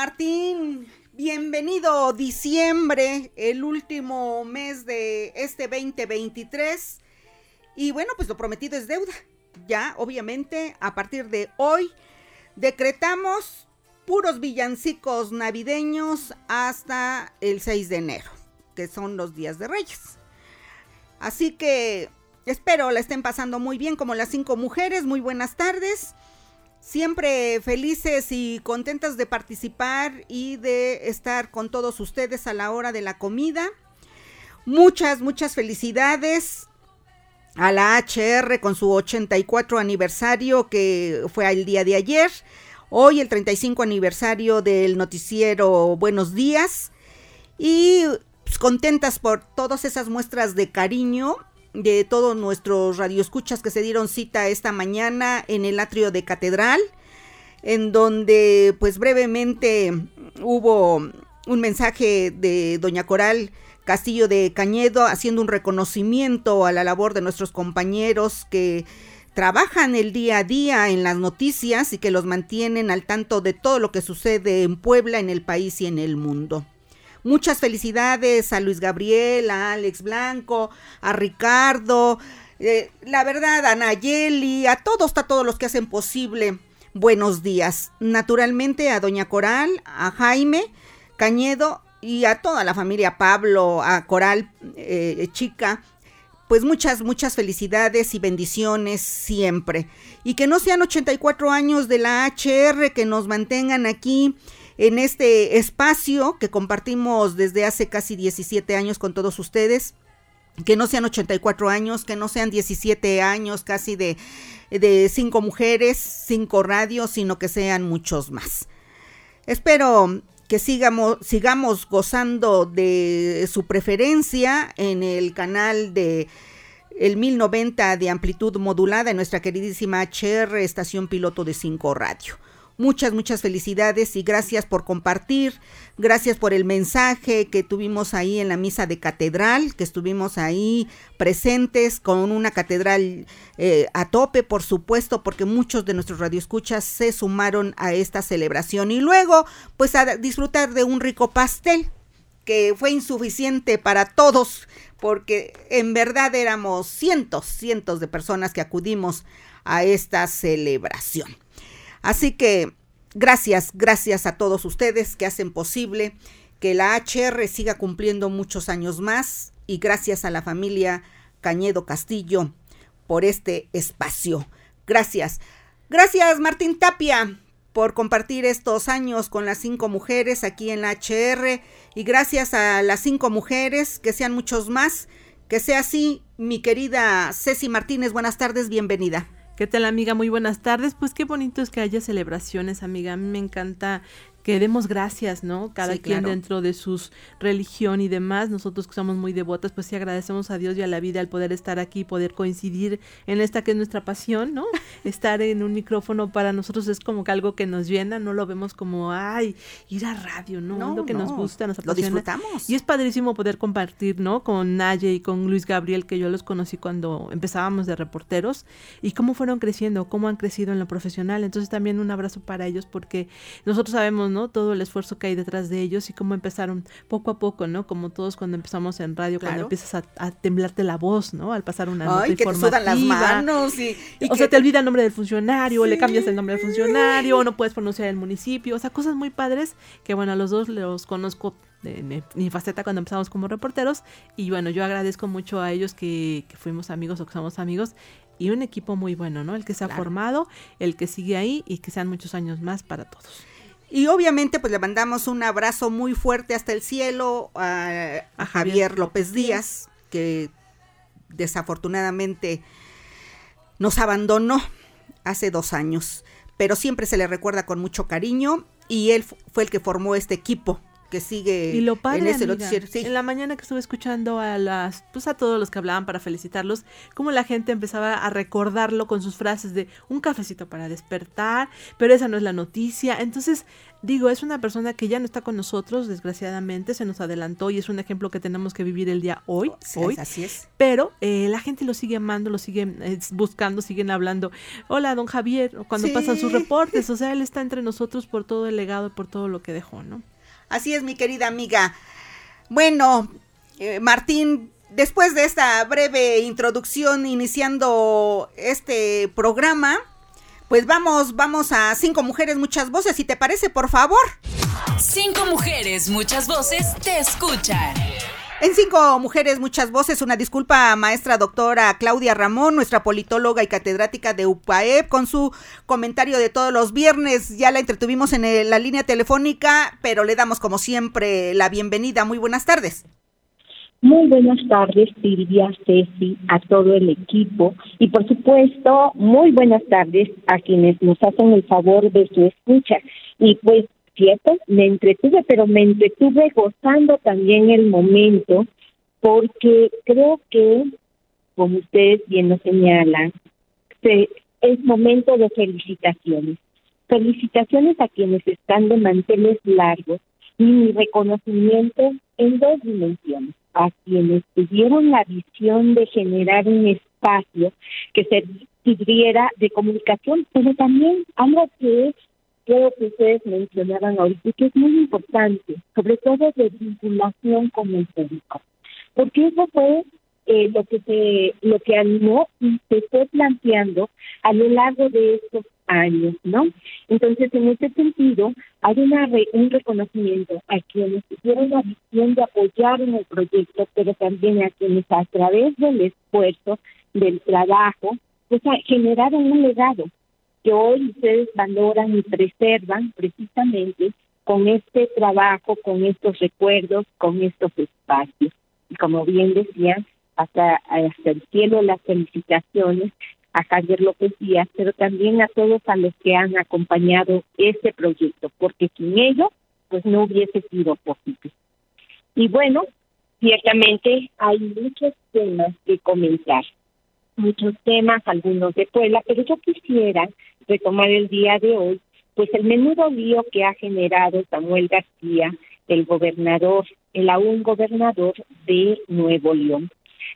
Martín. Bienvenido diciembre, el último mes de este 2023. Y bueno, pues lo prometido es deuda. Ya, obviamente, a partir de hoy, decretamos puros villancicos navideños hasta el 6 de enero, que son los días de Reyes. Así que espero la estén pasando muy bien como las cinco mujeres. Muy buenas tardes siempre felices y contentas de participar y de estar con todos ustedes a la hora de la comida. Muchas, muchas felicidades a la HR con su 84 aniversario que fue el día de ayer. Hoy el 35 aniversario del noticiero Buenos Días. Y pues, contentas por todas esas muestras de cariño de todos nuestros radioescuchas que se dieron cita esta mañana en el atrio de Catedral, en donde pues brevemente hubo un mensaje de doña Coral Castillo de Cañedo haciendo un reconocimiento a la labor de nuestros compañeros que trabajan el día a día en las noticias y que los mantienen al tanto de todo lo que sucede en Puebla, en el país y en el mundo. Muchas felicidades a Luis Gabriel, a Alex Blanco, a Ricardo, eh, la verdad, a Nayeli, a todos, a todos los que hacen posible. Buenos días. Naturalmente a Doña Coral, a Jaime Cañedo y a toda la familia Pablo, a Coral eh, Chica, pues muchas, muchas felicidades y bendiciones siempre. Y que no sean 84 años de la HR que nos mantengan aquí en este espacio que compartimos desde hace casi 17 años con todos ustedes. Que no sean 84 años, que no sean 17 años casi de, de cinco mujeres, cinco radios, sino que sean muchos más. Espero que sigamos, sigamos gozando de su preferencia en el canal de el 1090 de amplitud modulada en nuestra queridísima HR Estación Piloto de 5 Radio. Muchas, muchas felicidades y gracias por compartir, gracias por el mensaje que tuvimos ahí en la misa de catedral, que estuvimos ahí presentes con una catedral eh, a tope, por supuesto, porque muchos de nuestros radioescuchas se sumaron a esta celebración y luego pues a disfrutar de un rico pastel que fue insuficiente para todos, porque en verdad éramos cientos, cientos de personas que acudimos a esta celebración. Así que gracias, gracias a todos ustedes que hacen posible que la HR siga cumpliendo muchos años más y gracias a la familia Cañedo Castillo por este espacio. Gracias. Gracias Martín Tapia por compartir estos años con las cinco mujeres aquí en la HR y gracias a las cinco mujeres, que sean muchos más, que sea así, mi querida Ceci Martínez, buenas tardes, bienvenida. ¿Qué tal amiga? Muy buenas tardes. Pues qué bonito es que haya celebraciones, amiga. A mí me encanta que demos gracias, ¿no? Cada quien dentro de su religión y demás. Nosotros que somos muy devotas, pues sí agradecemos a Dios y a la vida al poder estar aquí, poder coincidir en esta que es nuestra pasión, ¿no? estar en un micrófono para nosotros es como que algo que nos llena, no lo vemos como, ay, ir a radio, ¿no? no lo que nos gusta, nos apasiona. Lo disfrutamos. Y es padrísimo poder compartir, ¿no? Con Naye y con Luis Gabriel, que yo los conocí cuando empezábamos de reporteros, y cómo fueron creciendo, cómo han crecido en lo profesional. Entonces también un abrazo para ellos porque nosotros sabemos ¿no? Todo el esfuerzo que hay detrás de ellos y cómo empezaron poco a poco, ¿no? Como todos cuando empezamos en radio, cuando empiezas a, temblarte la voz, ¿no? Al pasar una nota Ay, que te sudan las manos y, o sea, te olvida el nombre del funcionario, o le cambias el nombre del funcionario, o no puedes pronunciar el municipio, o sea, cosas muy padres que bueno, a los dos los conozco de mi, faceta cuando empezamos como reporteros y bueno, yo agradezco mucho a ellos que, que fuimos amigos o que somos amigos y un equipo muy bueno, ¿no? El que se ha formado, el que sigue ahí y que sean muchos años más para todos. Y obviamente pues le mandamos un abrazo muy fuerte hasta el cielo a, Javier López Díaz, que desafortunadamente nos abandonó hace dos años, pero siempre se le recuerda con mucho cariño y él fue el que formó este equipo que sigue y lo en ese En la mañana que estuve escuchando a las, pues a todos los que hablaban para felicitarlos, como la gente empezaba a recordarlo con sus frases de un cafecito para despertar, pero esa no es la noticia. Entonces, digo, es una persona que ya no está con nosotros, desgraciadamente, se nos adelantó y es un ejemplo que tenemos que vivir el día hoy. hoy así es. Pero eh, la gente lo sigue amando, lo sigue eh, buscando, siguen hablando. Hola, don Javier, cuando pasan sus reportes, o sea, él está entre nosotros por todo el legado y por todo lo que dejó, ¿no? Así es, mi querida amiga. Bueno, eh, Martín, después de esta breve introducción iniciando este programa, pues vamos, vamos a cinco mujeres, muchas voces, si te parece, por favor. Cinco mujeres, muchas voces, te escuchan. En Cinco Mujeres, muchas voces, una disculpa a maestra doctora Claudia Ramón, nuestra politóloga y catedrática de UPAEP, con su comentario de todos los viernes. Ya la entretuvimos en la línea telefónica, pero le damos como siempre la bienvenida. Muy buenas tardes. Muy buenas tardes, Silvia, Ceci, a todo el equipo y por supuesto, muy buenas tardes a quienes nos hacen el favor de su escucha. Y pues cierto, me entretuve, pero me entretuve gozando también el momento, porque creo que, como ustedes bien lo señalan, es momento de felicitaciones. Felicitaciones a quienes están de manteles largos y mi reconocimiento en dos dimensiones. A quienes tuvieron la visión de generar un espacio que sirviera de comunicación, pero también algo que creo que ustedes mencionaban ahorita que es muy importante, sobre todo de vinculación con el público, porque eso fue eh, lo que se lo que animó y se fue planteando a lo largo de estos años, ¿no? Entonces, en ese sentido, hay una un reconocimiento a quienes tuvieron la visión de apoyar el proyecto, pero también a quienes a través del esfuerzo, del trabajo, pues generaron un legado, que hoy ustedes valoran y preservan precisamente con este trabajo, con estos recuerdos, con estos espacios. Y como bien decían, hasta, hasta el cielo las felicitaciones a Javier López Díaz, pero también a todos a los que han acompañado este proyecto, porque sin ello, pues no hubiese sido posible. Y bueno, ciertamente hay muchos temas que comentar, muchos temas, algunos de Puebla, pero yo quisiera retomar el día de hoy, pues el menudo lío que ha generado Samuel García, el gobernador, el aún gobernador de Nuevo León.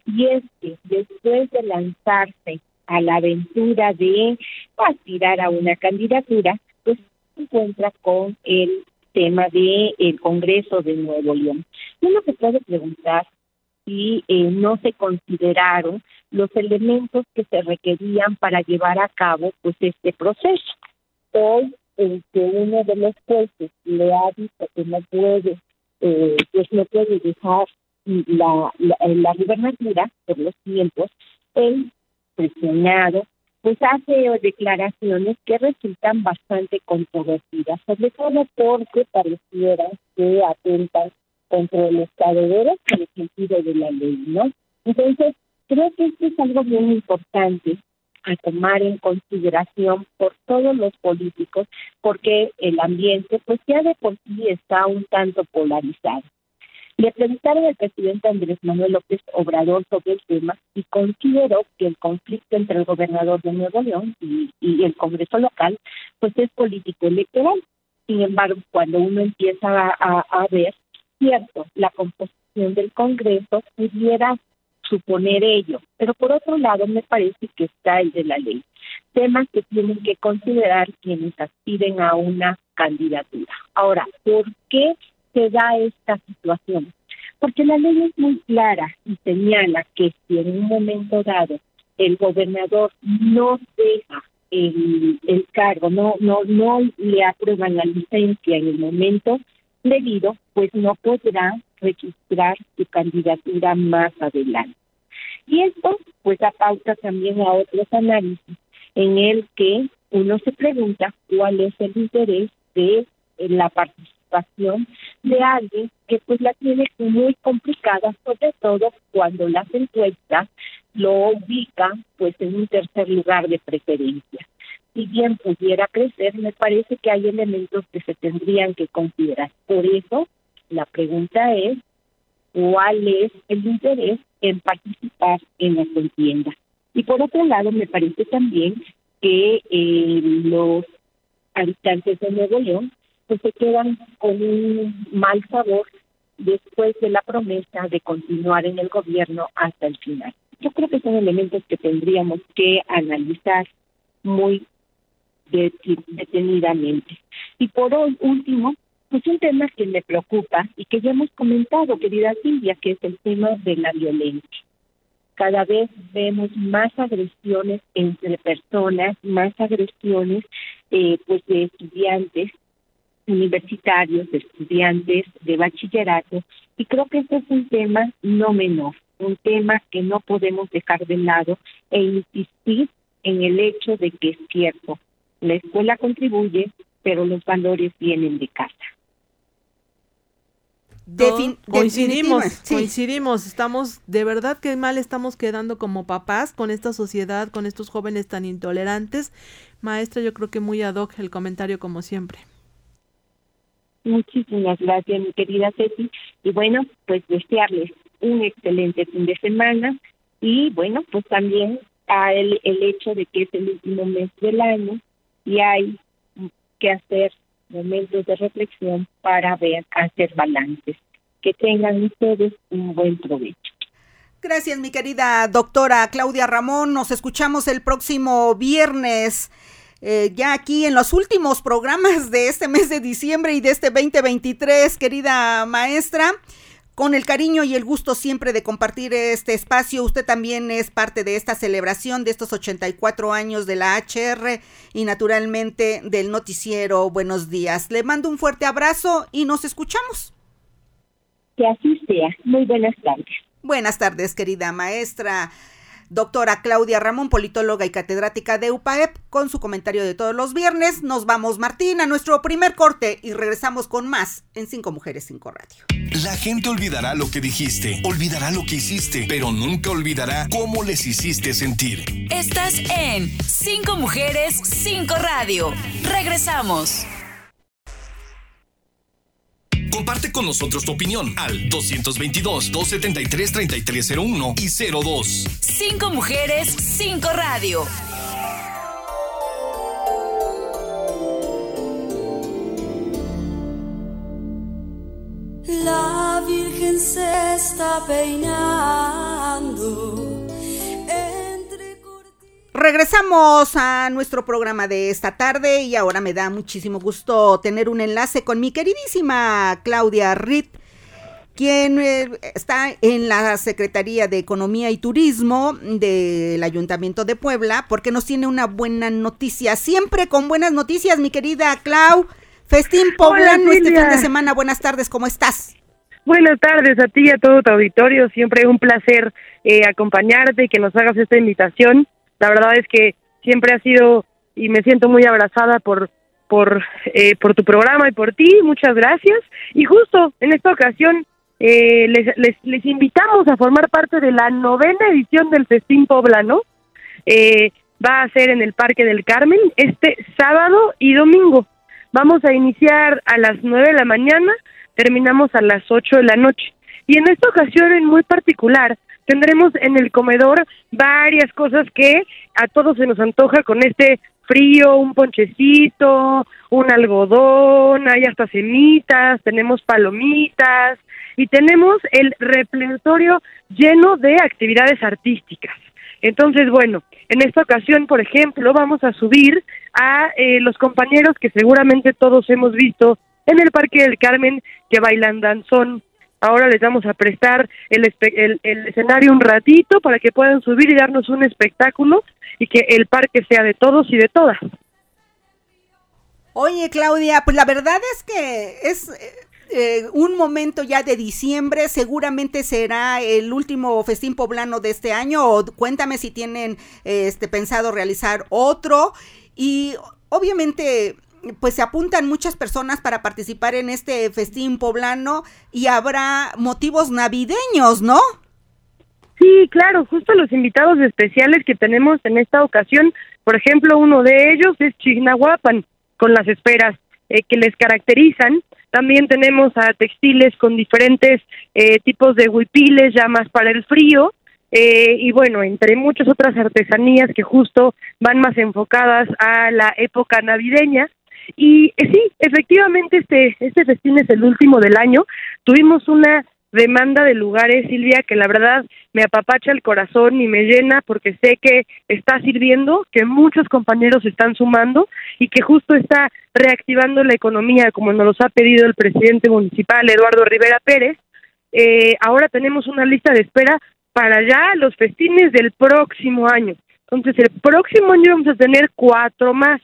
Y es que después de lanzarse a la aventura de aspirar a una candidatura, pues se encuentra con el tema de el Congreso de Nuevo León. Uno se puede preguntar si eh, no se consideraron los elementos que se requerían para llevar a cabo pues este proceso. Hoy el que uno de los jueces le ha dicho que no puede, eh, pues no puede dejar la, la, la gubernatura por los tiempos, el presionado pues hace declaraciones que resultan bastante controvertidas, sobre todo porque pareciera que atentan contra el Estado de Derecho en el sentido de la ley, ¿no? Entonces, Creo que esto es algo bien importante a tomar en consideración por todos los políticos, porque el ambiente, pues ya de por sí está un tanto polarizado. Le preguntaron al presidente Andrés Manuel López Obrador sobre el tema y consideró que el conflicto entre el gobernador de Nuevo León y, el Congreso local, pues es político electoral. Sin embargo, cuando uno empieza a, a ver, cierto, la composición del Congreso pudiera suponer ello. Pero por otro lado, me parece que está el de la ley. Temas que tienen que considerar quienes aspiren a una candidatura. Ahora, ¿por qué se da esta situación? Porque la ley es muy clara y señala que si en un momento dado el gobernador no deja el, el cargo, no, no, no le aprueban la licencia en el momento debido, pues no podrá registrar su candidatura más adelante. Y esto pues da pauta también a otros análisis en el que uno se pregunta cuál es el interés de la participación de alguien que pues la tiene muy complicada, sobre todo cuando las encuestas lo ubica pues en un tercer lugar de preferencia. Si bien pudiera crecer, me parece que hay elementos que se tendrían que considerar. Por eso, la pregunta es, ¿cuál es el interés en participar en la contienda? Y por otro lado, me parece también que eh, los habitantes de Nuevo León pues se quedan con un mal sabor después de la promesa de continuar en el gobierno hasta el final. Yo creo que son elementos que tendríamos que analizar muy detenidamente. Y por último, pues un tema que me preocupa y que ya hemos comentado, querida Silvia, que es el tema de la violencia. Cada vez vemos más agresiones entre personas, más agresiones eh, pues de estudiantes universitarios, de estudiantes de bachillerato, y creo que este es un tema no menor, un tema que no podemos dejar de lado e insistir en el hecho de que es cierto, la escuela contribuye, pero los valores vienen de casa. coincidimos, coincidimos, estamos, de verdad que mal estamos quedando como papás con esta sociedad, con estos jóvenes tan intolerantes. Maestra, yo creo que muy ad hoc el comentario como siempre. Muchísimas gracias, mi querida Ceci. Y bueno, pues desearles un excelente fin de semana y bueno, pues también a el, el hecho de que es el último mes del año y hay que hacer momentos de reflexión para ver, hacer balances. Que tengan ustedes un buen provecho. Gracias, mi querida doctora Claudia Ramón. Nos escuchamos el próximo viernes. Eh, ya aquí en los últimos programas de este mes de diciembre y de este 2023, querida maestra. Con el cariño y el gusto siempre de compartir este espacio, usted también es parte de esta celebración de estos 84 años de la HR y naturalmente del noticiero Buenos días. Le mando un fuerte abrazo y nos escuchamos. Que así sea. Muy buenas tardes. Buenas tardes, querida maestra doctora Claudia Ramón, politóloga y catedrática de UPAEP, con su comentario de todos los viernes. Nos vamos, Martín, a nuestro primer corte y regresamos con más en Cinco Mujeres, Cinco Radio. La gente olvidará lo que dijiste, olvidará lo que hiciste, pero nunca olvidará cómo les hiciste sentir. Estás en Cinco Mujeres, Cinco Radio. Regresamos. Comparte con nosotros tu opinión al 222-273-3301 y 02. Cinco mujeres, cinco radio. La Virgen se está peinando Regresamos a nuestro programa de esta tarde y ahora me da muchísimo gusto tener un enlace con mi queridísima Claudia Ritt, quien eh, está en la Secretaría de Economía y Turismo del Ayuntamiento de Puebla, porque nos tiene una buena noticia, siempre con buenas noticias, mi querida Clau. Festín Poblano este fin de semana, buenas tardes, ¿cómo estás? Buenas tardes a ti y a todo tu auditorio, siempre un placer eh, acompañarte y que nos hagas esta invitación la verdad es que siempre ha sido y me siento muy abrazada por por eh, por tu programa y por ti, muchas gracias. Y justo en esta ocasión eh, les, les, les invitamos a formar parte de la novena edición del Festín Poblano. Eh, va a ser en el Parque del Carmen este sábado y domingo. Vamos a iniciar a las nueve de la mañana, terminamos a las ocho de la noche. Y en esta ocasión en muy particular tendremos en el comedor varias cosas que a todos se nos antoja con este frío, un ponchecito, un algodón, hay hasta semitas, tenemos palomitas y tenemos el repertorio lleno de actividades artísticas. Entonces, bueno, en esta ocasión, por ejemplo, vamos a subir a eh, los compañeros que seguramente todos hemos visto en el Parque del Carmen que bailan danzón Ahora les vamos a prestar el, el, escenario un ratito para que puedan subir y darnos un espectáculo y que el parque sea de todos y de todas. Oye, Claudia, pues la verdad es que es eh, un momento ya de diciembre, seguramente será el último festín poblano de este año, o cuéntame si tienen este pensado realizar otro. Y obviamente pues se apuntan muchas personas para participar en este festín poblano y habrá motivos navideños, ¿no? Sí, claro, justo los invitados especiales que tenemos en esta ocasión, por ejemplo, uno de ellos es Chignahuapan, con las esperas eh, que les caracterizan. También tenemos a textiles con diferentes eh, tipos de huipiles, ya más para el frío, eh, y bueno, entre muchas otras artesanías que justo van más enfocadas a la época navideña. Y sí, efectivamente este, este festín es el último del año. Tuvimos una demanda de lugares, Silvia, que la verdad me apapacha el corazón y me llena porque sé que está sirviendo, que muchos compañeros están sumando y que justo está reactivando la economía como nos los ha pedido el presidente municipal Eduardo Rivera Pérez. Eh, ahora tenemos una lista de espera para ya los festines del próximo año. Entonces, el próximo año vamos a tener cuatro más.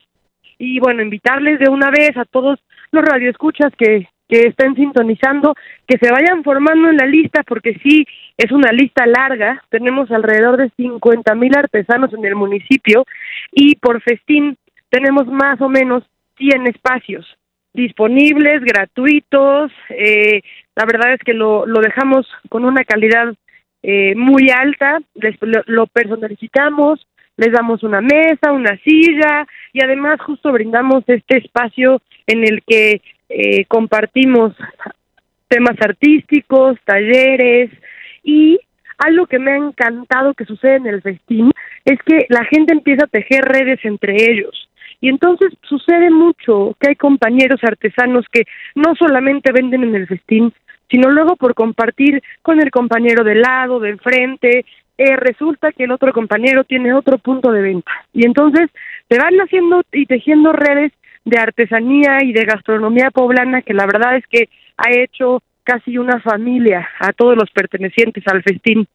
Y bueno, invitarles de una vez a todos los radioescuchas que que estén sintonizando, que se vayan formando en la lista, porque sí, es una lista larga, tenemos alrededor de 50 mil artesanos en el municipio y por festín tenemos más o menos 100 espacios disponibles, gratuitos, eh, la verdad es que lo, lo dejamos con una calidad eh, muy alta, lo, lo personalizamos, les damos una mesa, una silla y además justo brindamos este espacio en el que eh, compartimos temas artísticos, talleres y algo que me ha encantado que sucede en el festín es que la gente empieza a tejer redes entre ellos. Y entonces sucede mucho que hay compañeros artesanos que no solamente venden en el festín, sino luego por compartir con el compañero de lado, de enfrente, eh, resulta que el otro compañero tiene otro punto de venta. Y entonces se van haciendo y tejiendo redes de artesanía y de gastronomía poblana que la verdad es que ha hecho casi una familia a todos los pertenecientes al festín.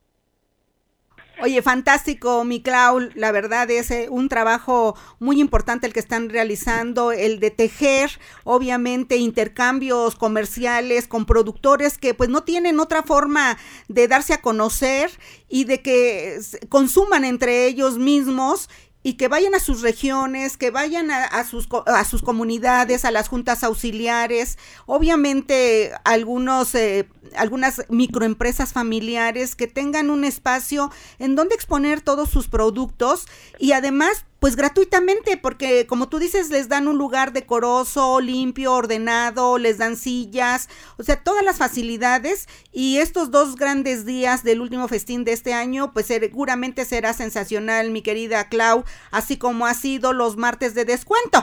Oye, fantástico, mi Clau. La verdad es eh, un trabajo muy importante el que están realizando, el de tejer, obviamente, intercambios comerciales con productores que pues no tienen otra forma de darse a conocer y de que consuman entre ellos mismos y que vayan a sus regiones, que vayan a, sus, a sus comunidades, a las juntas auxiliares, obviamente algunos, eh, algunas microempresas familiares que tengan un espacio en donde exponer todos sus productos y además pues gratuitamente, porque como tú dices, les dan un lugar decoroso, limpio, ordenado, les dan sillas, o sea, todas las facilidades y estos dos grandes días del último festín de este año, pues seguramente será sensacional, mi querida Clau, así como ha sido los martes de descuento.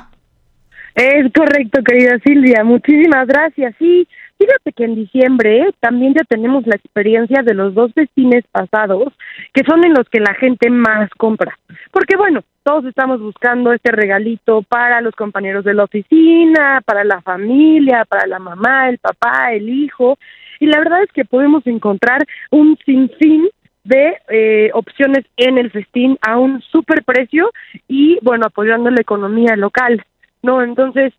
Es correcto, querida Silvia, muchísimas gracias. Sí, Fíjate que en diciembre también ya tenemos la experiencia de los dos festines pasados, que son en los que la gente más compra. Porque bueno, todos estamos buscando este regalito para los compañeros de la oficina, para la familia, para la mamá, el papá, el hijo. Y la verdad es que podemos encontrar un sinfín de eh, opciones en el festín a un super precio y bueno, apoyando la economía local. ¿no? Entonces,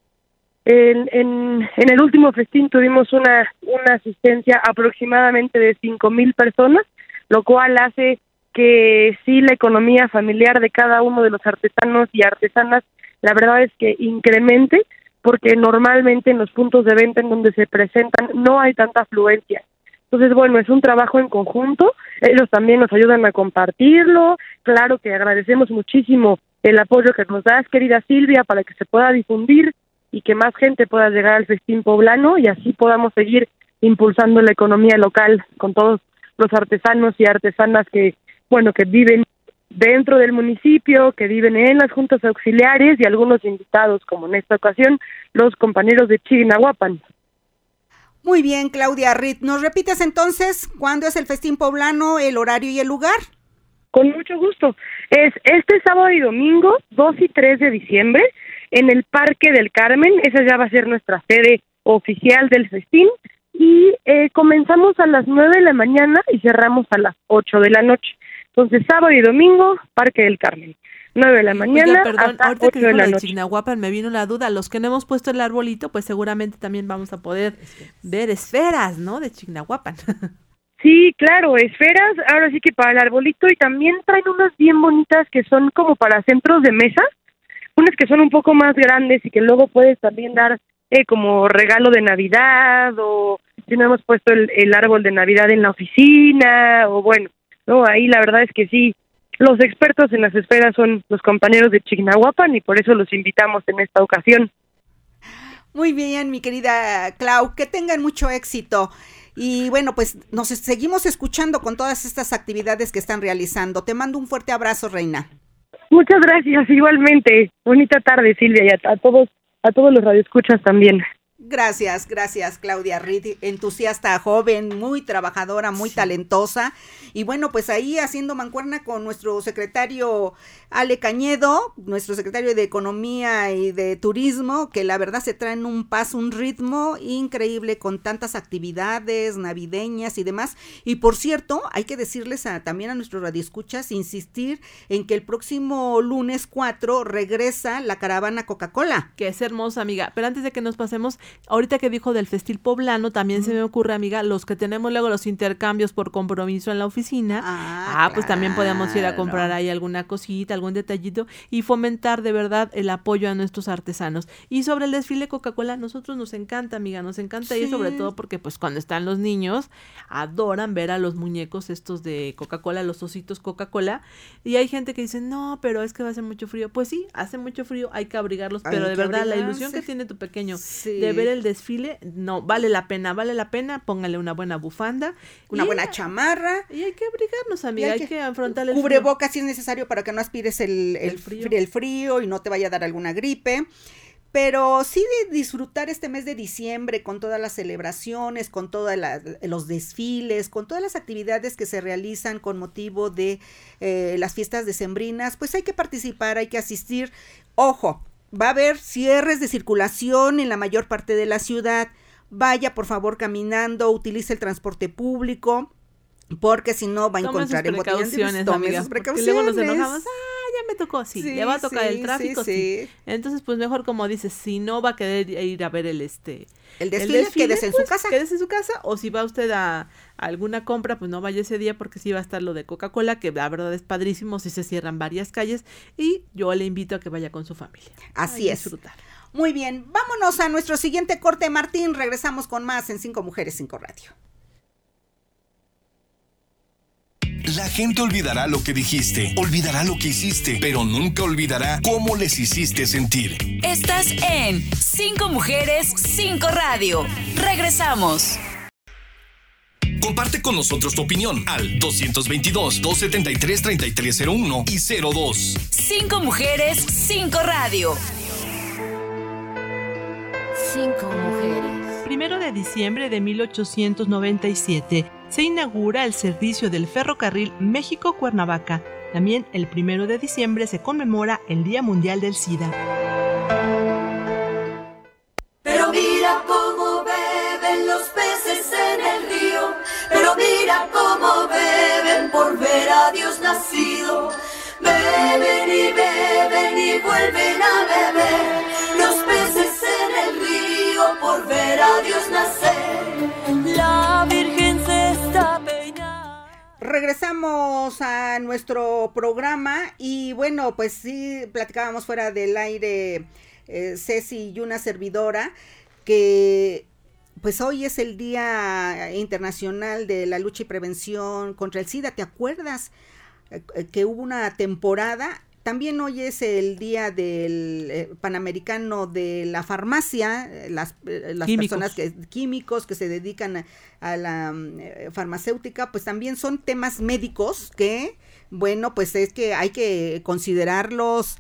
en, en, en el último festín tuvimos una, una asistencia aproximadamente de cinco mil personas, lo cual hace que sí la economía familiar de cada uno de los artesanos y artesanas, la verdad es que incremente, porque normalmente en los puntos de venta en donde se presentan no hay tanta afluencia. Entonces, bueno, es un trabajo en conjunto, ellos también nos ayudan a compartirlo, claro que agradecemos muchísimo el apoyo que nos das, querida Silvia, para que se pueda difundir y que más gente pueda llegar al festín poblano y así podamos seguir impulsando la economía local con todos los artesanos y artesanas que, bueno, que viven dentro del municipio, que viven en las juntas auxiliares y algunos invitados, como en esta ocasión, los compañeros de Chignahuapan. Muy bien, Claudia Rit. ¿Nos repites entonces cuándo es el festín poblano, el horario y el lugar? Con mucho gusto. Es este sábado y domingo, 2 y 3 de diciembre, en el Parque del Carmen. Esa ya va a ser nuestra sede oficial del festín. Y eh, comenzamos a las nueve de la mañana y cerramos a las ocho de la noche. Entonces, sábado y domingo, Parque del Carmen. 9 de la mañana perdón, hasta ahorita que 8 de dijo la lo de noche. Chignahuapan me vino la duda. Los que no hemos puesto el arbolito, pues seguramente también vamos a poder ver esferas, ¿no? De Chignahuapan. Sí, claro, esferas, ahora sí que para el arbolito y también traen unas bien bonitas que son como para centros de mesa, unas que son un poco más grandes y que luego puedes también dar eh, como regalo de Navidad o si no hemos puesto el, el árbol de Navidad en la oficina o bueno, no, ahí la verdad es que sí, los expertos en las esferas son los compañeros de Chignahuapan y por eso los invitamos en esta ocasión. Muy bien, mi querida Clau, que tengan mucho éxito. Y bueno, pues nos seguimos escuchando con todas estas actividades que están realizando. Te mando un fuerte abrazo, Reina. Muchas gracias, igualmente. Bonita tarde, Silvia, y a, a todos, a todos los radioescuchas también. Gracias, gracias Claudia Reed, entusiasta joven, muy trabajadora, muy sí. talentosa. Y bueno, pues ahí haciendo mancuerna con nuestro secretario Ale Cañedo, nuestro secretario de Economía y de Turismo, que la verdad se traen un paso, un ritmo increíble con tantas actividades navideñas y demás. Y por cierto, hay que decirles a, también a nuestros radioescuchas, insistir en que el próximo lunes 4 regresa la caravana Coca-Cola. Que es hermosa, amiga. Pero antes de que nos pasemos, ahorita que dijo del festil poblano, también mm. se me ocurre, amiga, los que tenemos luego los intercambios por compromiso en la oficina. Ah, ah pues también podemos ir a comprar ahí alguna cosita, algún detallito y fomentar de verdad el apoyo a nuestros artesanos. Y sobre el desfile Coca-Cola, nosotros nos encanta, amiga, nos encanta sí. ir sobre todo porque pues cuando están los niños adoran ver a los muñecos estos de Coca-Cola, los ositos Coca-Cola y hay gente que dice, "No, pero es que va a hacer mucho frío." Pues sí, hace mucho frío, hay que abrigarlos, hay pero de verdad abrigarse. la ilusión que tiene tu pequeño sí. de ver el desfile, no, vale la pena, vale la pena, póngale una buena bufanda, una buena chamarra y hay que abrigarnos, amiga, hay, hay, que, que afrontar el cubrebocas si es necesario para que no aspires el, el, el, frío. el, frío. y no te vaya a dar alguna gripe. Pero sí de disfrutar este mes de diciembre con todas las celebraciones, con todos los desfiles, con todas las actividades que se realizan con motivo de eh, las fiestas decembrinas, pues hay que participar, hay que asistir. Ojo, va a haber cierres de circulación en la mayor parte de la ciudad. Vaya por favor caminando, utilice el transporte público porque si no va a encontrar precauciones, Tome amiga, sus precauciones. Luego nos enojamos, ah, ya me tocó, sí, sí le va a tocar sí, el tráfico, sí, sí, Entonces, pues mejor como dices, si no va a querer ir a ver el este el desfile, el desfile quédese en pues, su casa. Quédese en su casa, o si va usted a, a, alguna compra, pues no vaya ese día porque sí va a estar lo de Coca-Cola, que la verdad es padrísimo, si se cierran varias calles, y yo le invito a que vaya con su familia. Así es. Disfrutar. Muy bien, vámonos a nuestro siguiente corte, Martín. Regresamos con más en Cinco Mujeres, Cinco Radio. La gente olvidará lo que dijiste, olvidará lo que hiciste, pero nunca olvidará cómo les hiciste sentir. Estás en Cinco Mujeres, Cinco Radio. Regresamos. Comparte con nosotros tu opinión al 222-273-3301 y 02. Cinco Mujeres, Cinco Radio. Cinco Mujeres. Primero de diciembre de 1897 se inaugura el servicio del ferrocarril México-Cuernavaca. También el primero de diciembre se conmemora el Día Mundial del SIDA. Pero mira cómo beben los peces en el río, pero mira cómo beben por ver a Dios nacido. Beben y beben y vuelven a beber los peces en el río por ver a Dios nacer. La Regresamos a nuestro programa y bueno, pues sí, platicábamos fuera del aire eh, Ceci y una servidora que pues hoy es el Día Internacional de la Lucha y Prevención contra el SIDA, ¿te acuerdas? que hubo una temporada. También hoy es el día del eh, Panamericano de la farmacia, las, eh, las personas que, químicos que se dedican a, a la eh, farmacéutica, pues también son temas médicos que, bueno, pues es que hay que considerarlos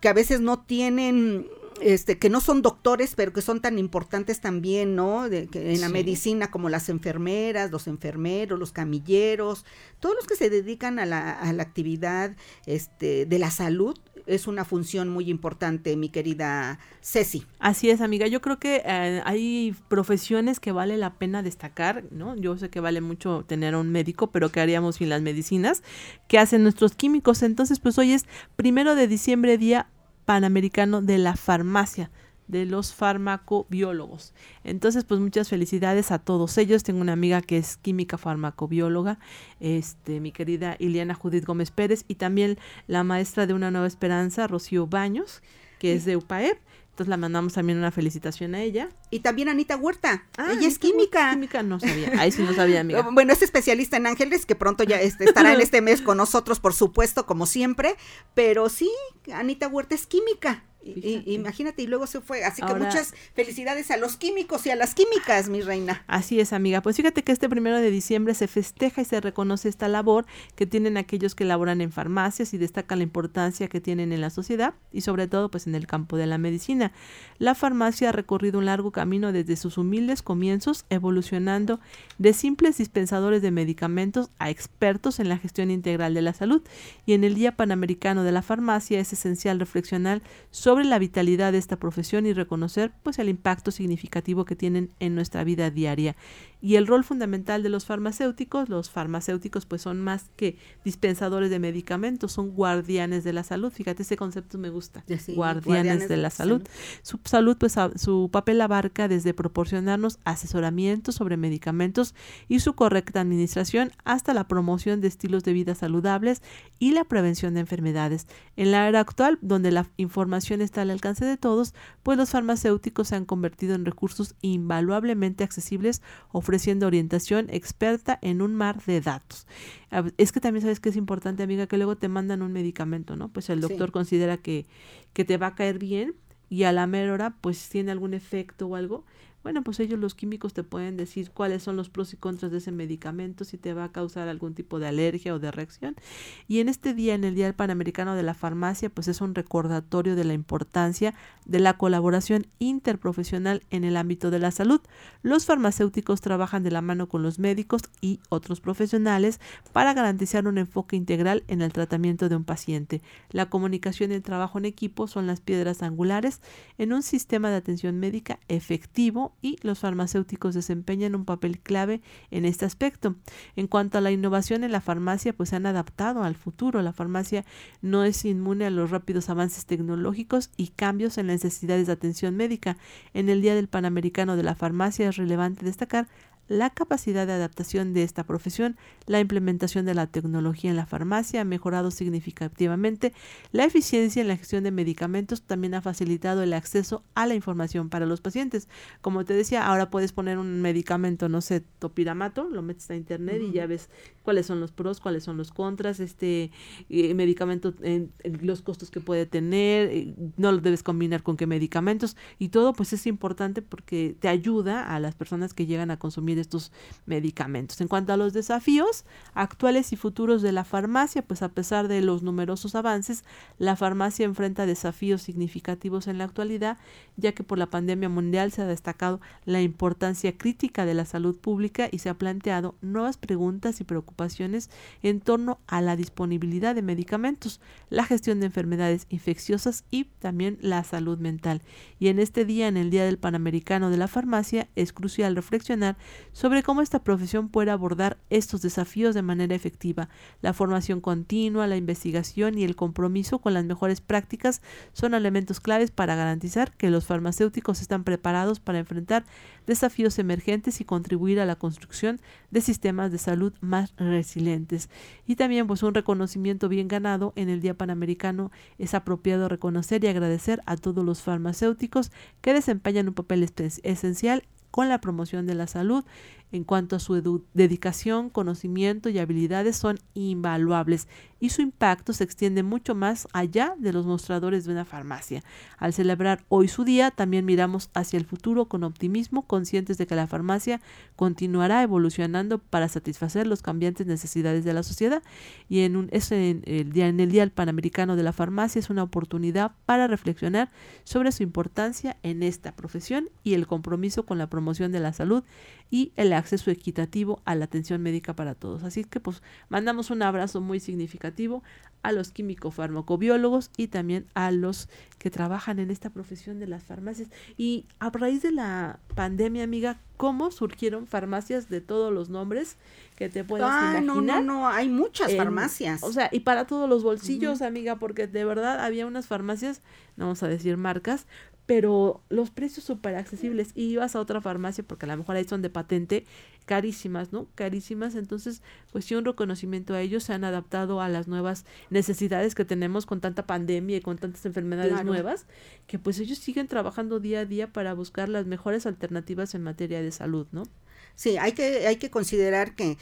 que a veces no tienen este, que no son doctores, pero que son tan importantes también, ¿no? De, que en sí. la medicina, como las enfermeras, los enfermeros, los camilleros, todos los que se dedican a la, a la actividad este, de la salud, es una función muy importante, mi querida Ceci. Así es, amiga. Yo creo que eh, hay profesiones que vale la pena destacar, ¿no? Yo sé que vale mucho tener a un médico, pero ¿qué haríamos sin las medicinas que hacen nuestros químicos? Entonces, pues hoy es primero de diciembre, Día Panamericano de la Farmacia de los farmacobiólogos. Entonces, pues muchas felicidades a todos ellos. Tengo una amiga que es química farmacobióloga, este, mi querida Iliana Judith Gómez Pérez, y también la maestra de Una Nueva Esperanza, Rocío Baños, que es de UPAEP. Entonces la mandamos también una felicitación a ella. Y también a Anita Huerta. Ah, ella es química. Química no sabía. Ahí sí no sabía, amiga. Bueno, es especialista en ángeles, que pronto ya este, estará en este mes con nosotros, por supuesto, como siempre. Pero sí, Anita Huerta es química. Y, imagínate, y luego se fue. Así que muchas felicidades a los químicos y a las químicas, mi reina. Así es, amiga. Pues fíjate que este primero de diciembre se festeja y se reconoce esta labor que tienen aquellos que laboran en farmacias y destaca la importancia que tienen en la sociedad y sobre todo pues en el campo de la medicina. La farmacia ha recorrido un largo camino desde sus humildes comienzos, evolucionando de simples dispensadores de medicamentos a expertos en la gestión integral de la salud. Y en el Día Panamericano de la Farmacia es esencial reflexionar sobre la vitalidad de esta profesión y reconocer pues el impacto significativo que tienen en nuestra vida diaria y el rol fundamental de los farmacéuticos. Los farmacéuticos pues son más que dispensadores de medicamentos, son guardianes de la salud. Fíjate, ese concepto me gusta. guardianes, de, la salud. Su salud pues su papel abarca desde proporcionarnos asesoramiento sobre medicamentos y su correcta administración hasta la promoción de estilos de vida saludables y la prevención de enfermedades. En la era actual, donde la información está al alcance de todos, pues los farmacéuticos se han convertido en recursos invaluablemente accesibles, ofreciendo orientación experta en un mar de datos. Es que también sabes que es importante, amiga, que luego te mandan un medicamento, ¿no? Pues el doctor considera que, que te va a caer bien y a la mera hora pues tiene algún efecto o algo bueno, pues ellos los químicos te pueden decir cuáles son los pros y contras de ese medicamento, si te va a causar algún tipo de alergia o de reacción. Y en este día, en el Día Panamericano de la Farmacia, pues es un recordatorio de la importancia de la colaboración interprofesional en el ámbito de la salud. Los farmacéuticos trabajan de la mano con los médicos y otros profesionales para garantizar un enfoque integral en el tratamiento de un paciente. La comunicación y el trabajo en equipo son las piedras angulares en un sistema de atención médica efectivo y los farmacéuticos desempeñan un papel clave en este aspecto. En cuanto a la innovación en la farmacia, pues se han adaptado al futuro. La farmacia no es inmune a los rápidos avances tecnológicos y cambios en las necesidades de atención médica. En el Día del Panamericano de la Farmacia es relevante destacar la capacidad de adaptación de esta profesión, la implementación de la tecnología en la farmacia ha mejorado significativamente, la eficiencia en la gestión de medicamentos también ha facilitado el acceso a la información para los pacientes. Como te decía, ahora puedes poner un medicamento, no sé, topiramato, lo metes a internet y ya ves cuáles son los pros, cuáles son los contras, este eh, medicamento, los costos que puede tener, eh, no lo debes combinar con qué medicamentos y todo pues es importante porque te ayuda a las personas que llegan a consumir estos medicamentos. En cuanto a los desafíos actuales y futuros de la farmacia, pues a pesar de los numerosos avances, la farmacia enfrenta desafíos significativos en la actualidad, ya que por la pandemia mundial se ha destacado la importancia crítica de la salud pública y se ha planteado nuevas preguntas y preocupaciones en torno a la disponibilidad de medicamentos, la gestión de enfermedades infecciosas y también la salud mental. Y en este día, en el Día del Panamericano de la Farmacia, es crucial reflexionar sobre cómo esta profesión puede abordar estos desafíos de manera efectiva. La formación continua, la investigación y el compromiso con las mejores prácticas son elementos claves para garantizar que los farmacéuticos están preparados para enfrentar desafíos emergentes y contribuir a la construcción de sistemas de salud más resilientes. Y también pues un reconocimiento bien ganado en el Día Panamericano es apropiado reconocer y agradecer a todos los farmacéuticos que desempeñan un papel esencial con la promoción de la salud en cuanto a su dedicación, conocimiento y habilidades son invaluables y su impacto se extiende mucho más allá de los mostradores de una farmacia. Al celebrar hoy su día, también miramos hacia el futuro con optimismo, conscientes de que la farmacia continuará evolucionando para satisfacer los cambiantes necesidades de la sociedad y en, el Día Panamericano de la Farmacia es una oportunidad para reflexionar sobre su importancia en esta profesión y el compromiso con la promoción de la salud y el acceso equitativo a la atención médica para todos. Así que pues mandamos un abrazo muy significativo a los químico farmacobiólogos y también a los que trabajan en esta profesión de las farmacias. Y a raíz de la pandemia, amiga, ¿cómo surgieron farmacias de todos los nombres que te puedas ah, imaginar? No, no, no, hay muchas farmacias. O sea, y para todos los bolsillos, amiga, porque de verdad había unas farmacias, no vamos a decir marcas, pero los precios súper accesibles. Y ibas a otra farmacia, porque a lo mejor ahí son de patente, carísimas, ¿no? Carísimas. Entonces, pues sí, un reconocimiento a ellos. Se han adaptado a las nuevas necesidades que tenemos con tanta pandemia y con tantas enfermedades nuevas, que pues ellos siguen trabajando día a día para buscar las mejores alternativas en materia de salud, ¿no? Sí, hay que, hay que considerar que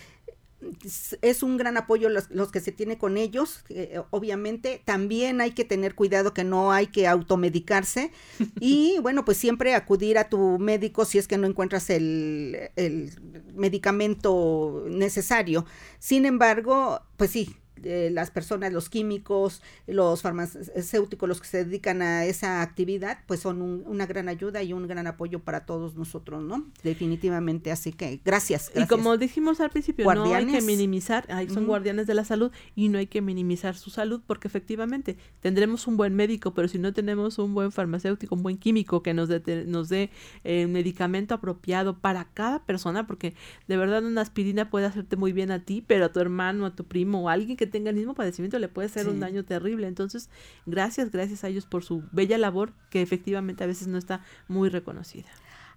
es un gran apoyo los, los que se tiene con ellos, eh, obviamente. También hay que tener cuidado que no hay que automedicarse y bueno, pues siempre acudir a tu médico si es que no encuentras el, el medicamento necesario. Sin embargo, pues sí, las personas, los químicos, los farmacéuticos, los que se dedican a esa actividad, pues son una gran ayuda y un gran apoyo para todos nosotros, ¿no? Definitivamente, así que gracias. Y como dijimos al principio, no hay que minimizar, son guardianes de la salud y no hay que minimizar su salud porque efectivamente tendremos un buen médico, pero si no tenemos un buen farmacéutico, un buen químico que nos dé nos dé eh, medicamento apropiado para cada persona, porque de verdad una aspirina puede hacerte muy bien a ti, pero a tu hermano, a tu primo o a alguien que tenga el mismo padecimiento le puede ser un daño terrible. Entonces, gracias, gracias a ellos por su bella labor que efectivamente a veces no está muy reconocida.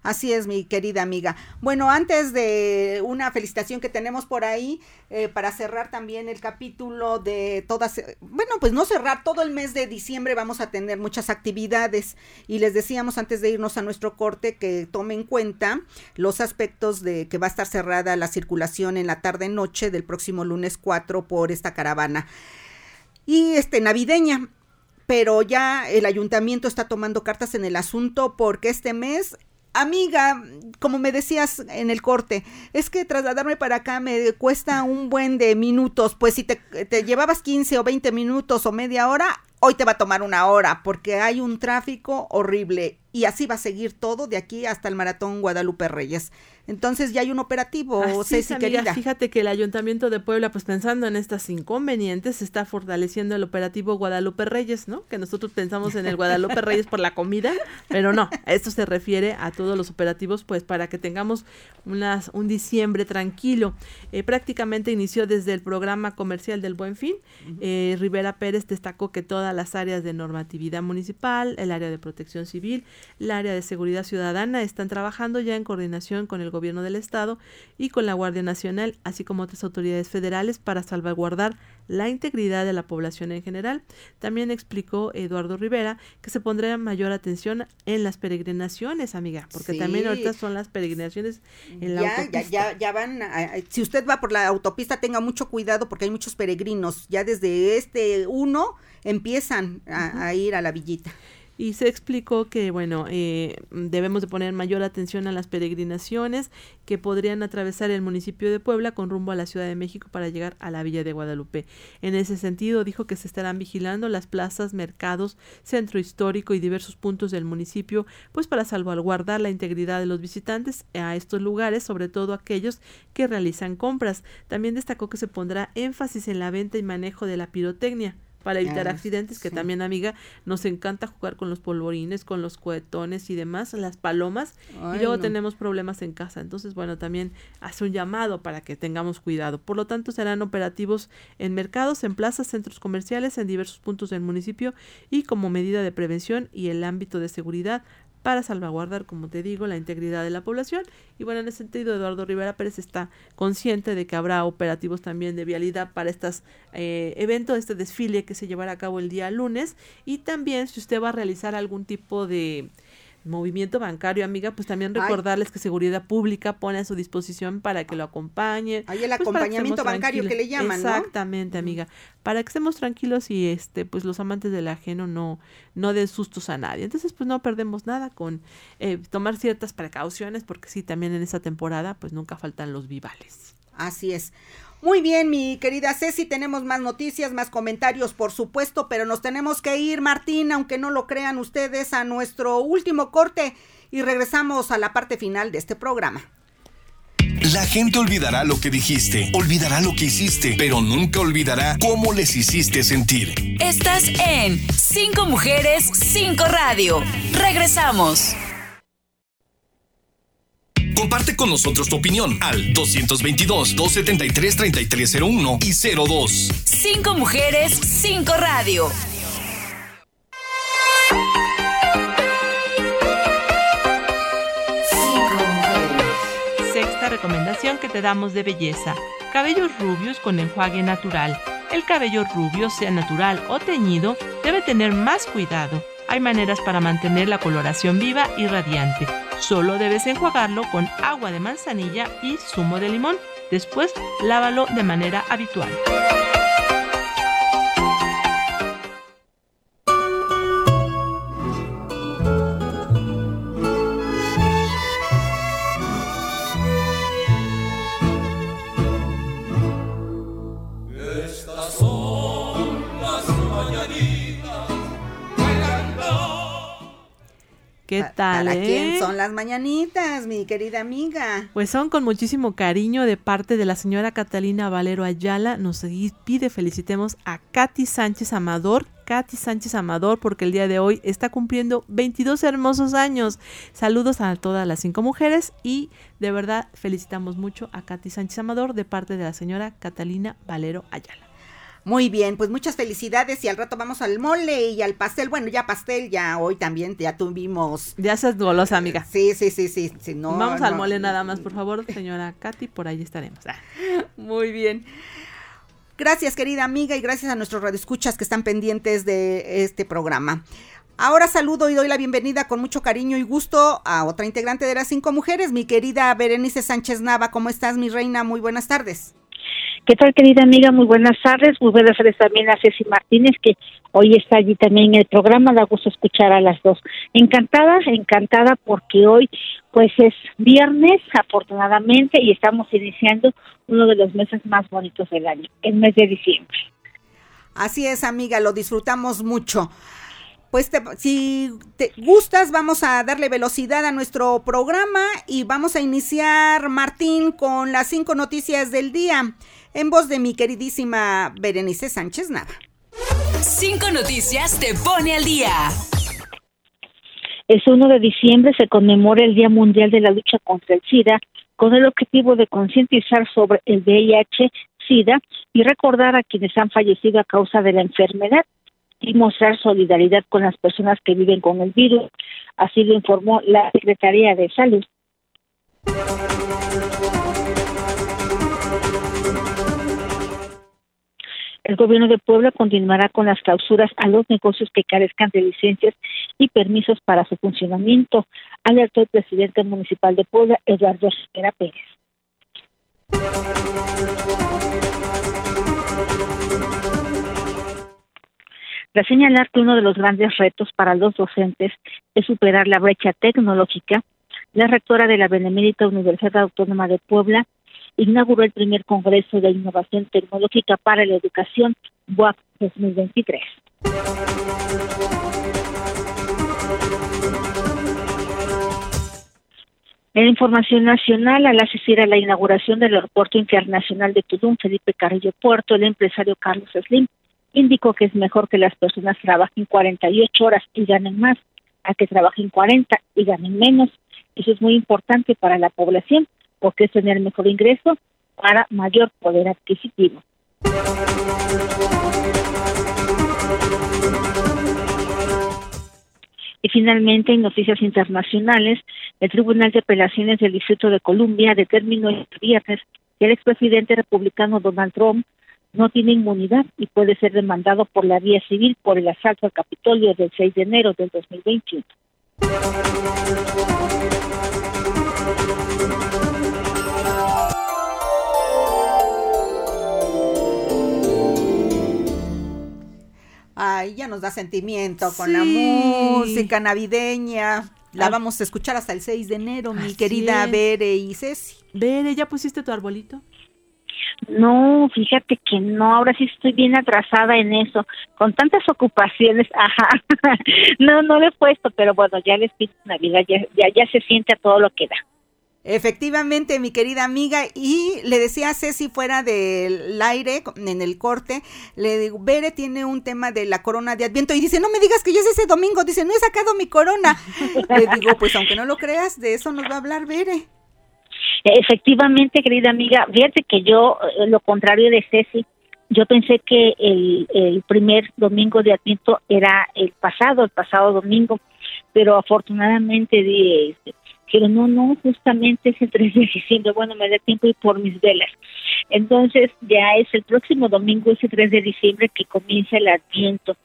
Así es, mi querida amiga. Bueno, antes de una felicitación que tenemos por ahí, eh, para cerrar también el capítulo de todas, bueno, pues no cerrar, todo el mes de diciembre vamos a tener muchas actividades y les decíamos antes de irnos a nuestro corte que tome en cuenta los aspectos de que va a estar cerrada la circulación en la tarde-noche del próximo lunes 4 por esta caravana. Y este, navideña, pero ya el ayuntamiento está tomando cartas en el asunto porque este mes Amiga, como me decías en el corte, es que trasladarme para acá me cuesta un buen de minutos, pues si te, llevabas 15 o 20 minutos o media hora, hoy te va a tomar una hora porque hay un tráfico horrible y así va a seguir todo de aquí hasta el maratón Guadalupe Reyes. Entonces ya hay un operativo, Ceci, querida. Fíjate que el Ayuntamiento de Puebla, pues pensando en estas inconvenientes, está fortaleciendo el operativo Guadalupe Reyes, ¿no? Que nosotros pensamos en el Guadalupe Reyes por la comida, pero no, esto se refiere a todos los operativos, pues para que tengamos unas, un diciembre tranquilo. Eh, prácticamente inició desde el programa comercial del Buen Fin. Eh, Rivera Pérez destacó que todas las áreas de normatividad municipal, el área de protección civil, el área de seguridad ciudadana están trabajando ya en coordinación con el gobierno del estado y con la Guardia Nacional, así como otras autoridades federales para salvaguardar la integridad de la población en general. También explicó Eduardo Rivera que se pondrá mayor atención en las peregrinaciones, amiga, porque también ahorita son las peregrinaciones en la autopista. Ya, ya, van, si usted va por la autopista, tenga mucho cuidado porque hay muchos peregrinos. Ya desde este uno empiezan a ir a la villita y se explicó que, bueno, eh, debemos de poner mayor atención a las peregrinaciones que podrían atravesar el municipio de Puebla con rumbo a la Ciudad de México para llegar a la Villa de Guadalupe. En ese sentido, dijo que se estarán vigilando las plazas, mercados, centro histórico y diversos puntos del municipio, pues para salvaguardar la integridad de los visitantes a estos lugares, sobre todo aquellos que realizan compras. También destacó que se pondrá énfasis en la venta y manejo de la pirotecnia para evitar accidentes, que también, amiga, nos encanta jugar con los polvorines, con los cohetones y demás, las palomas, y luego tenemos problemas en casa. Entonces, bueno, también hace un llamado para que tengamos cuidado. Por lo tanto, serán operativos en mercados, en plazas, centros comerciales, en diversos puntos del municipio y como medida de prevención y el ámbito de seguridad para salvaguardar, como te digo, la integridad de la población. Y bueno, en ese sentido, Eduardo Rivera Pérez está consciente de que habrá operativos también de vialidad para estos eh, eventos, este desfile que se llevará a cabo el día lunes. Y también si usted va a realizar algún tipo de movimiento bancario, amiga, pues también recordarles que Seguridad Pública pone a su disposición para que lo acompañen. Hay el pues, acompañamiento bancario que le llaman, Exactamente, amiga, para que estemos tranquilos y este pues los amantes del ajeno no no den sustos a nadie. Entonces, pues no perdemos nada con eh, tomar ciertas precauciones porque sí, también en esa temporada pues nunca faltan los vivales. Así es. Muy bien, mi querida Ceci, tenemos más noticias, más comentarios, por supuesto, pero nos tenemos que ir, Martín, aunque no lo crean ustedes, a nuestro último corte y regresamos a la parte final de este programa. La gente olvidará lo que dijiste, olvidará lo que hiciste, pero nunca olvidará cómo les hiciste sentir. Estás en Cinco Mujeres, Cinco Radio. Regresamos. Comparte con nosotros tu opinión al 222-273-3301 y 02. Cinco Mujeres, Cinco Radio. Sexta recomendación que te damos de belleza. Cabellos rubios con enjuague natural. El cabello rubio, sea natural o teñido, debe tener más cuidado. Hay maneras para mantener la coloración viva y radiante. Solo debes enjuagarlo con agua de manzanilla y zumo de limón. Después, lávalo de manera habitual. ¿Qué tal? ¿Para eh? quién son las mañanitas, mi querida amiga? Pues son con muchísimo cariño de parte de la señora Catalina Valero Ayala. Nos pide felicitemos a Katy Sánchez Amador. Katy Sánchez Amador, porque el día de hoy está cumpliendo 22 hermosos años. Saludos a todas las cinco mujeres y de verdad felicitamos mucho a Katy Sánchez Amador de parte de la señora Catalina Valero Ayala. Muy bien, pues muchas felicidades y al rato vamos al mole y al pastel. Bueno, ya pastel, ya hoy también ya tuvimos. Ya seas golosa, amiga. Sí, sí, sí, sí. sí no, Vamos al mole nada más, por favor, señora Katy, por ahí estaremos. Ah. Muy bien. Gracias, querida amiga, y gracias a nuestros radioescuchas que están pendientes de este programa. Ahora saludo y doy la bienvenida con mucho cariño y gusto a otra integrante de las cinco mujeres, mi querida Berenice Sánchez Nava. ¿Cómo estás, mi reina? Muy buenas tardes. ¿Qué tal, querida amiga? Muy buenas tardes. Muy buenas tardes también a Ceci Martínez, que hoy está allí también en el programa. Da gusto escuchar a las dos. Encantada, encantada porque hoy pues es viernes, afortunadamente, y estamos iniciando uno de los meses más bonitos del año, el mes de diciembre. Así es, amiga, lo disfrutamos mucho. Pues te, si te gustas, vamos a darle velocidad a nuestro programa y vamos a iniciar, Martín, con las cinco noticias del día, en voz de mi queridísima Berenice Sánchez Nava. Cinco noticias te pone al día. El 1 de diciembre se conmemora el Día Mundial de la Lucha contra el SIDA con el objetivo de concientizar sobre el VIH, SIDA y recordar a quienes han fallecido a causa de la enfermedad y mostrar solidaridad con las personas que viven con el virus. Así lo informó la Secretaría de Salud. El gobierno de Puebla continuará con las clausuras a los negocios que carezcan de licencias y permisos para su funcionamiento, alertó el presidente municipal de Puebla, Eduardo Rivera Pérez. Tras señalar que uno de los grandes retos para los docentes es superar la brecha tecnológica, la rectora de la Benemérita Universidad Autónoma de Puebla inauguró el primer Congreso de Innovación Tecnológica para la Educación, BUAP 2023. En información nacional, al asistir a la inauguración del Aeropuerto Internacional de Tulum, Felipe Carrillo Puerto, el empresario Carlos Slim indicó que es mejor que las personas trabajen 48 horas y ganen más a que trabajen 40 y ganen menos. Eso es muy importante para la población porque es tener mejor ingreso para mayor poder adquisitivo. Y finalmente, en noticias internacionales, el Tribunal de Apelaciones del Distrito de Columbia determinó este viernes que el expresidente republicano Donald Trump no tiene inmunidad y puede ser demandado por la vía civil por el asalto al Capitolio del 6 de enero del 2021. Ay, ya nos da sentimiento con la música navideña. La Ah. vamos a escuchar hasta el 6 de enero, mi querida es. Bere y Ceci. Bere, ¿ya pusiste tu arbolito? No, fíjate que no, ahora sí estoy bien atrasada en eso, con tantas ocupaciones, ajá, no, no lo he puesto, pero bueno, ya les pido Navidad, ya, ya, ya se siente a todo lo que da. Efectivamente, mi querida amiga, y le decía a Ceci fuera del aire, en el corte, le digo, Bere tiene un tema de la corona de Adviento y dice, no me digas que ya es ese domingo, dice, no he sacado mi corona. le digo, pues aunque no lo creas, de eso nos va a hablar Bere. Efectivamente, querida amiga, fíjate que yo, eh, lo contrario de Ceci, yo pensé que el, el primer domingo de Adviento era el pasado, el pasado domingo, pero afortunadamente di, este, pero no, no, justamente es el 3 de diciembre, bueno, me da tiempo y por mis velas. Entonces ya es el próximo domingo, ese 3 de diciembre, que comienza el Adviento.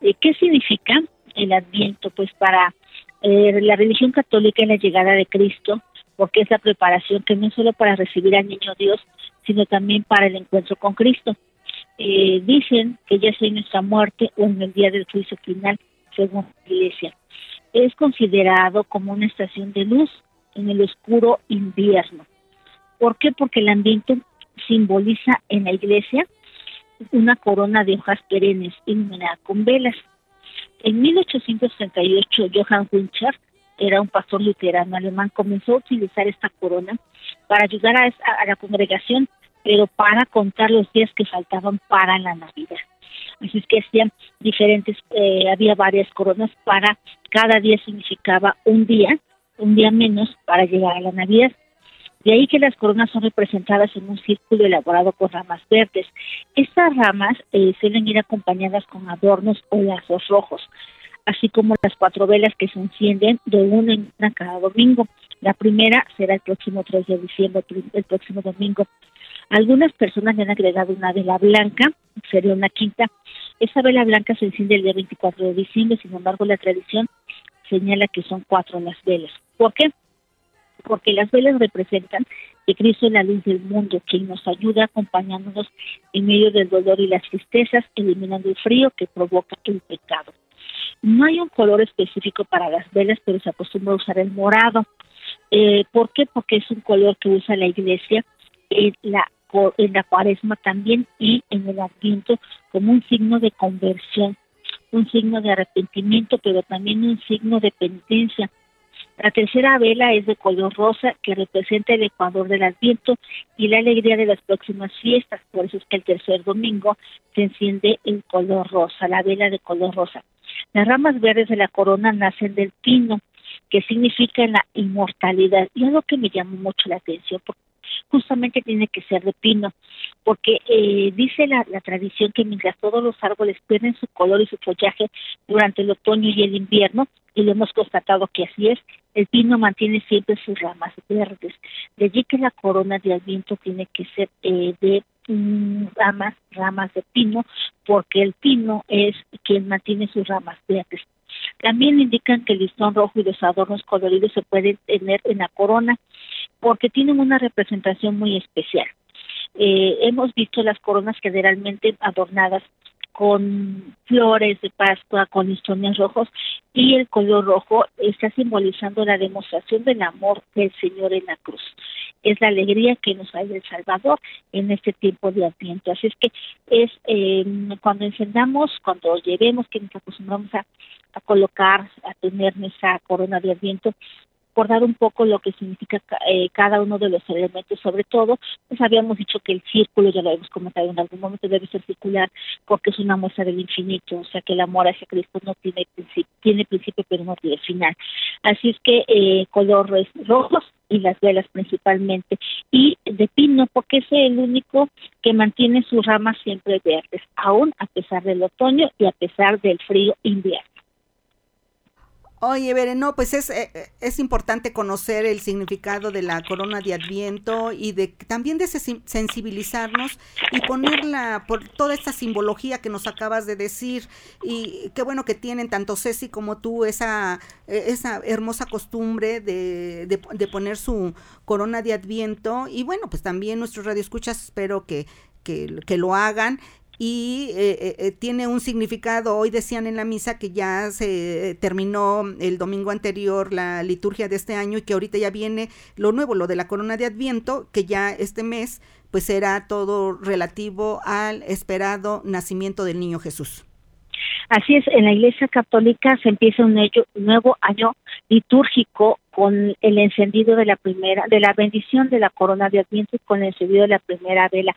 Eh, ¿Qué significa el Adviento? Pues para eh, la religión católica es la llegada de Cristo, porque es la preparación que no es solo para recibir al niño Dios, sino también para el encuentro con Cristo. Eh, dicen que ya sea en nuestra muerte o en el día del juicio final, según la Iglesia es considerado como una estación de luz en el oscuro invierno. ¿Por qué? Porque el ambiente simboliza en la iglesia una corona de hojas perennes iluminada con velas. En 1838, Johann Era un pastor luterano alemán, comenzó a utilizar esta corona para ayudar a, a la congregación, pero para contar los días que faltaban para la Navidad. Así es que hacían diferentes, eh, había varias coronas para, cada día significaba un día, un día menos para llegar a la Navidad. De ahí que las coronas son representadas en un círculo elaborado con ramas verdes. Estas ramas eh, suelen ir acompañadas con adornos o lazos rojos, así como las cuatro velas que se encienden de una en una cada domingo. La primera será el próximo 3 de diciembre, el próximo domingo. Algunas personas le han agregado una vela blanca, sería una quinta. Esa vela blanca se enciende el día 24 de diciembre, sin embargo la tradición señala que son cuatro las velas. ¿Por qué? Porque las velas representan que Cristo es la luz del mundo, quien nos ayuda acompañándonos en medio del dolor y las tristezas, eliminando el frío que provoca el pecado. No hay un color específico para las velas, pero se acostumbra a usar el morado. Eh, ¿Por qué? Porque es un color que usa la iglesia en la en la cuaresma también y en el adviento como un signo de conversión, un signo de arrepentimiento, pero también un signo de penitencia. La tercera vela es de color rosa que representa el ecuador del adviento y la alegría de las próximas fiestas. Por eso es que el tercer domingo se enciende el color rosa, la vela de color rosa. Las ramas verdes de la corona nacen del pino, que significa la inmortalidad. Y algo que me llamó mucho la atención, porque justamente tiene que ser de pino, porque eh, dice la, tradición que mientras todos los árboles pierden su color y su follaje durante el otoño y el invierno, y lo hemos constatado que así es, el pino mantiene siempre sus ramas verdes. De allí que la corona de viento tiene que ser eh, de mm, ramas, ramas de pino, porque el pino es quien mantiene sus ramas verdes. También indican que el listón rojo y los adornos coloridos se pueden tener en la corona porque tienen una representación muy especial. Eh, hemos visto las coronas generalmente adornadas con flores de Pascua, con listones rojos, y el color rojo está simbolizando la demostración del amor del Señor en la cruz. Es la alegría que nos da el Salvador en este tiempo de Adviento. Así es que es eh, cuando encendamos, cuando llevemos, que nos acostumbramos a, colocar, a tener nuestra corona de Adviento, recordar un poco lo que significa eh, cada uno de los elementos, sobre todo, pues habíamos dicho que el círculo, ya lo hemos comentado en algún momento, debe ser circular porque es una muestra del infinito, o sea que el amor hacia Cristo no tiene principio, tiene principio pero no tiene final. Así es que eh, colores rojos y las velas principalmente, y de pino porque es el único que mantiene sus ramas siempre verdes, aún a pesar del otoño y a pesar del frío invierno. Oye, Beren, no, pues es, eh, eh, es importante conocer el significado de la corona de Adviento y de también de sensibilizarnos y ponerla por toda esta simbología que nos acabas de decir. Y qué bueno que tienen tanto Ceci como tú esa, eh, esa hermosa costumbre de, de, poner su corona de Adviento. Y bueno, pues también nuestros radioescuchas espero que, que, que lo hagan y eh, eh, eh, tiene un significado. Hoy decían en la misa que ya se terminó el domingo anterior la liturgia de este año y que ahorita ya viene lo nuevo, lo de la corona de Adviento, que ya este mes pues será todo relativo al esperado nacimiento del niño Jesús. Así es, en la Iglesia Católica se empieza un, nuevo año litúrgico con el encendido de la primera, de la bendición de la corona de Adviento y con el encendido de la primera vela.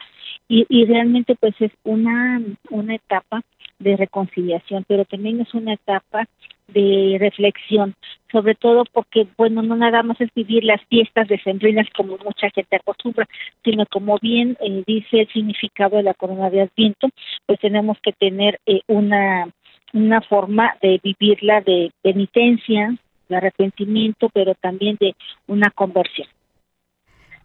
Y, y realmente pues es una, una etapa de reconciliación, pero también es una etapa de reflexión, sobre todo porque, bueno, no nada más es vivir las fiestas decembrinas como mucha gente acostumbra, sino como bien eh, dice el significado de la corona de Adviento, pues tenemos que tener eh, una, una forma de vivirla de penitencia, de arrepentimiento, pero también de una conversión.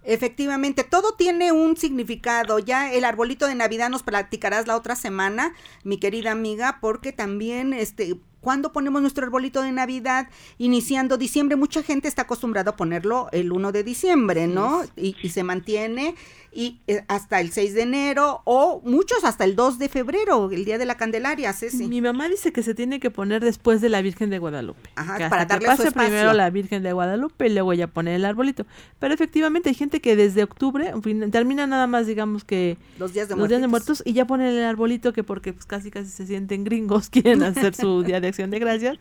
Efectivamente, todo tiene un significado. Ya el arbolito de Navidad nos platicarás la otra semana, mi querida amiga, porque también este ¿Cuándo ponemos nuestro arbolito de Navidad? Iniciando diciembre, mucha gente está acostumbrada a ponerlo el 1 de diciembre, ¿no? Y, y, se mantiene y eh, hasta el 6 de enero o muchos hasta el 2 de febrero, el día de la Candelaria, Ceci. Mi mamá dice que se tiene que poner después de la Virgen de Guadalupe. Ajá, para darle que pase primero la Virgen de Guadalupe y luego ya poner el arbolito. Pero efectivamente hay gente que desde octubre termina nada más digamos que los días de, los días de muertos y ya ponen el arbolito que porque pues casi casi se sienten gringos quieren hacer su día de acción de gracias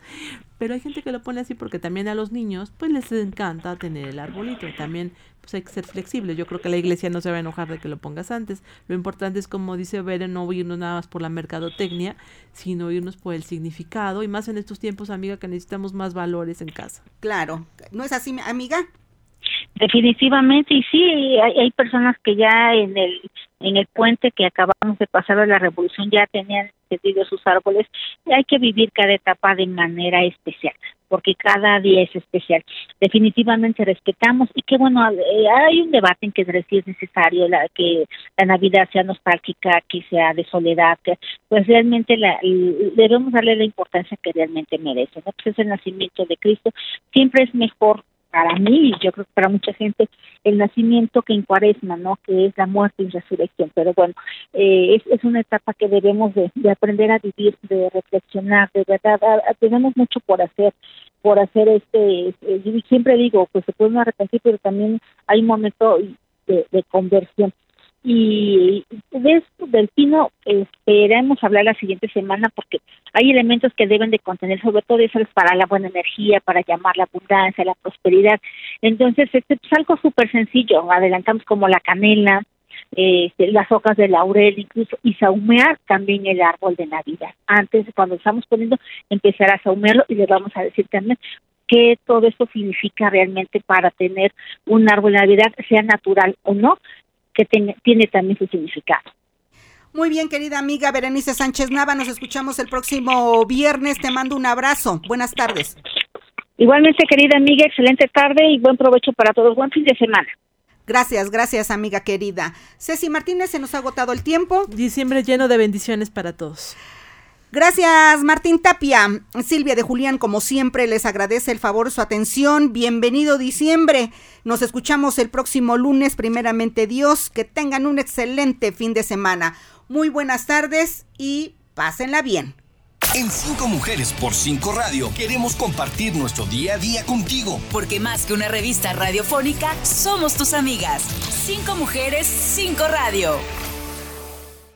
pero hay gente que lo pone así porque también a los niños pues les encanta tener el arbolito. También pues hay que ser flexible. Yo creo que la iglesia no se va a enojar de que lo pongas antes. Lo importante es, como dice Beren, no irnos nada más por la mercadotecnia, sino irnos por el significado. Y más en estos tiempos, amiga, que necesitamos más valores en casa. Claro. ¿No es así, amiga? Definitivamente, y sí, hay, hay personas que ya en el en el puente que acabamos de pasar de la revolución ya tenían encendidos sus árboles y hay que vivir cada etapa de manera especial porque cada día es especial. Definitivamente respetamos y que bueno, eh, hay un debate en que si es necesario la, que la Navidad sea nostálgica, que sea de soledad, que, pues realmente la, debemos darle la importancia que realmente merece. ¿no? Pues es el nacimiento de Cristo. Siempre es mejor para mí yo creo que para mucha gente el nacimiento que en cuaresma, ¿no? Que es la muerte y resurrección. Pero bueno, eh, es, es una etapa que debemos de, aprender a vivir, de reflexionar, de verdad, tenemos mucho por hacer, por hacer este, este siempre digo, pues se puede arrepentir, pero también hay un momento de conversión y de esto del pino esperemos hablar la siguiente semana porque hay elementos que deben de contener sobre todo eso es para la buena energía para llamar la abundancia la prosperidad. Entonces este es algo súper sencillo adelantamos como la canela este, las hojas de laurel incluso y saumear también el árbol de navidad. Antes cuando estamos poniendo empezar a saumearlo y le vamos a decir también qué todo esto significa realmente para tener un árbol de Navidad, sea natural o no, que tiene también su significado. Muy bien, querida amiga Berenice Sánchez Nava, nos escuchamos el próximo viernes. Te mando un abrazo. Buenas tardes. Igualmente, querida amiga, excelente tarde y buen provecho para todos. Buen fin de semana. Gracias, gracias, amiga querida. Ceci Martínez, se nos ha agotado el tiempo. Diciembre lleno de bendiciones para todos. Gracias, Martín Tapia. Silvia de Julián, como siempre, les agradece el favor su atención. Bienvenido diciembre. Nos escuchamos el próximo lunes, primeramente Dios. Que tengan un excelente fin de semana. Muy buenas tardes y pásenla bien. En Cinco Mujeres por Cinco Radio queremos compartir nuestro día a día contigo. Porque más que una revista radiofónica, somos tus amigas. Cinco Mujeres, Cinco Radio.